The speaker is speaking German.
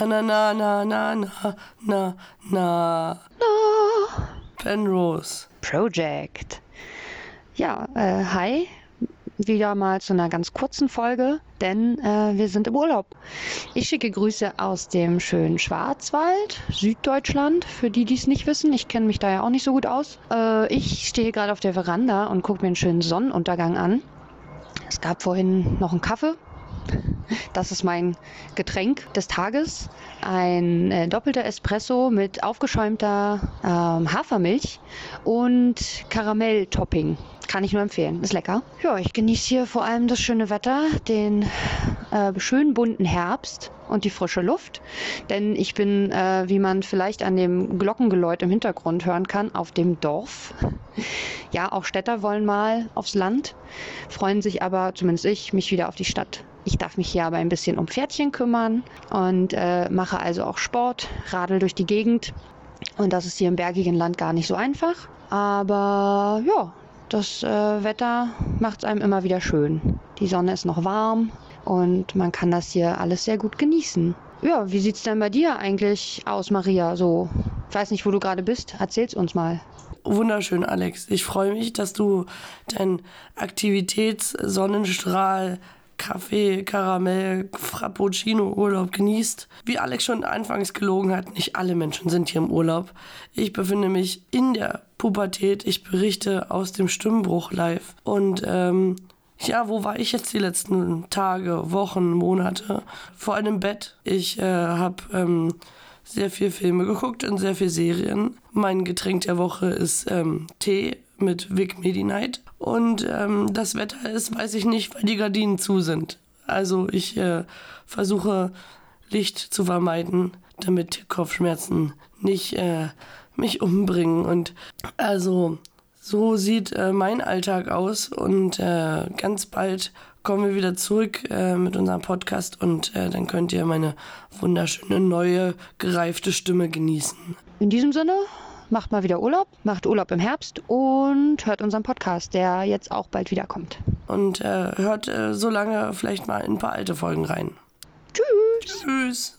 Na, na, na, na, na, na, na, na. Na. Penrose. Project. Ja, äh, hi. Wieder mal zu einer ganz kurzen Folge, denn äh, wir sind im Urlaub. Ich schicke Grüße aus dem schönen Schwarzwald, Süddeutschland, für die, die es nicht wissen. Ich kenne mich da ja auch nicht so gut aus. Äh, ich stehe gerade auf der Veranda und gucke mir einen schönen Sonnenuntergang an. Es gab vorhin noch einen Kaffee. Das ist mein Getränk des Tages. Ein äh, doppelter Espresso mit aufgeschäumter ähm, Hafermilch und Karamelltopping. Kann ich nur empfehlen. Ist lecker. Ja, ich genieße hier vor allem das schöne Wetter, den äh, schönen bunten Herbst und die frische Luft. Denn ich bin, äh, wie man vielleicht an dem Glockengeläut im Hintergrund hören kann, auf dem Dorf. Ja, auch Städter wollen mal aufs Land, freuen sich aber, zumindest ich, mich wieder auf die Stadt. Ich darf mich hier aber ein bisschen um Pferdchen kümmern und äh, mache also auch Sport, radel durch die Gegend. Und das ist hier im bergigen Land gar nicht so einfach. Aber ja, das äh, Wetter macht es einem immer wieder schön. Die Sonne ist noch warm und man kann das hier alles sehr gut genießen. Ja, wie sieht's denn bei dir eigentlich aus, Maria? So, ich weiß nicht, wo du gerade bist. Erzähl's uns mal. Wunderschön, Alex. Ich freue mich, dass du deinen Aktivitäts-Sonnenstrahl Kaffee, Karamell, Frappuccino Urlaub genießt. Wie Alex schon anfangs gelogen hat, nicht alle Menschen sind hier im Urlaub. Ich befinde mich in der Pubertät. Ich berichte aus dem Stimmbruch live. Und ähm, ja, wo war ich jetzt die letzten Tage, Wochen, Monate? Vor im Bett. Ich äh, habe ähm, sehr viel Filme geguckt und sehr viel Serien. Mein Getränk der Woche ist ähm, Tee mit Vic Medi-Night. Und ähm, das Wetter ist, weiß ich nicht, weil die Gardinen zu sind. Also ich äh, versuche Licht zu vermeiden, damit Kopfschmerzen nicht äh, mich umbringen. Und also so sieht äh, mein Alltag aus. Und äh, ganz bald kommen wir wieder zurück äh, mit unserem Podcast und äh, dann könnt ihr meine wunderschöne neue gereifte Stimme genießen. In diesem Sinne macht mal wieder Urlaub, macht Urlaub im Herbst und hört unseren Podcast, der jetzt auch bald wiederkommt. Und äh, hört äh, so lange vielleicht mal in ein paar alte Folgen rein. Tschüss. Tschüss.